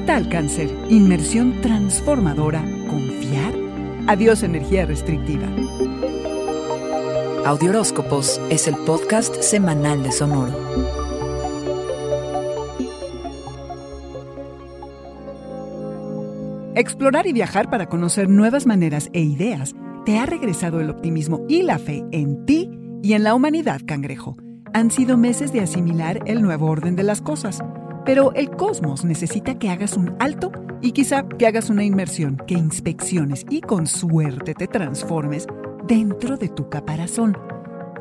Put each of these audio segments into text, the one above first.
tal cáncer? Inmersión transformadora. ¿Confiar? Adiós energía restrictiva. Audioróscopos es el podcast semanal de Sonoro. Explorar y viajar para conocer nuevas maneras e ideas te ha regresado el optimismo y la fe en ti y en la humanidad, cangrejo. Han sido meses de asimilar el nuevo orden de las cosas, pero el cosmos necesita que hagas un alto y quizá que hagas una inmersión, que inspecciones y con suerte te transformes dentro de tu caparazón.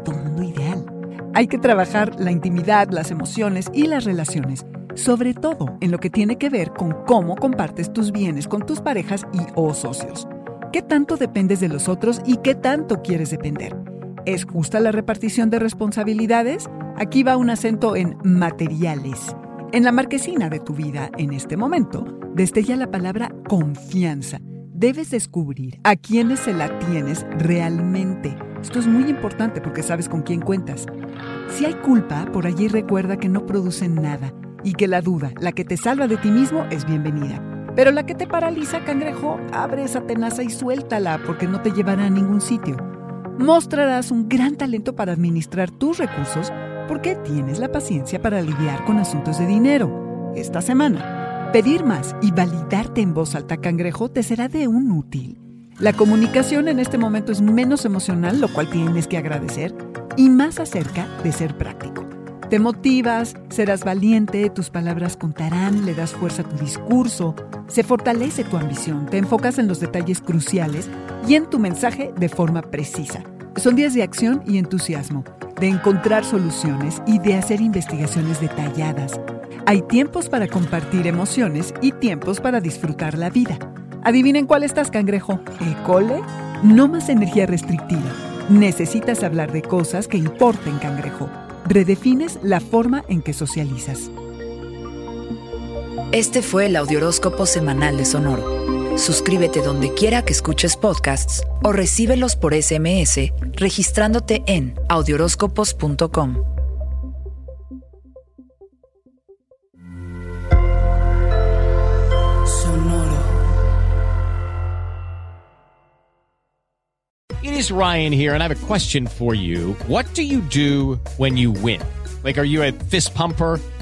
Tu mundo ideal. Hay que trabajar la intimidad, las emociones y las relaciones, sobre todo en lo que tiene que ver con cómo compartes tus bienes con tus parejas y o socios. ¿Qué tanto dependes de los otros y qué tanto quieres depender? ¿Es justa la repartición de responsabilidades? Aquí va un acento en materiales. En la marquesina de tu vida, en este momento, destella la palabra confianza. Debes descubrir a quiénes se la tienes realmente. Esto es muy importante porque sabes con quién cuentas. Si hay culpa, por allí recuerda que no producen nada y que la duda, la que te salva de ti mismo, es bienvenida. Pero la que te paraliza, cangrejo, abre esa tenaza y suéltala porque no te llevará a ningún sitio. Mostrarás un gran talento para administrar tus recursos porque tienes la paciencia para lidiar con asuntos de dinero. Esta semana, pedir más y validarte en voz alta, cangrejo, te será de un útil. La comunicación en este momento es menos emocional, lo cual tienes que agradecer, y más acerca de ser práctico. Te motivas, serás valiente, tus palabras contarán, le das fuerza a tu discurso, se fortalece tu ambición, te enfocas en los detalles cruciales y en tu mensaje de forma precisa. Son días de acción y entusiasmo, de encontrar soluciones y de hacer investigaciones detalladas. Hay tiempos para compartir emociones y tiempos para disfrutar la vida. Adivinen cuál estás, cangrejo. ¿Ecole? No más energía restrictiva. Necesitas hablar de cosas que importen, cangrejo. Redefines la forma en que socializas. Este fue el Audioróscopo Semanal de Sonoro. Suscríbete donde quiera que escuches podcasts o recíbelos por SMS registrándote en audioróscopos.com. It is Ryan here, and I have a question for you. What do you do when you win? Like, are you a fist pumper?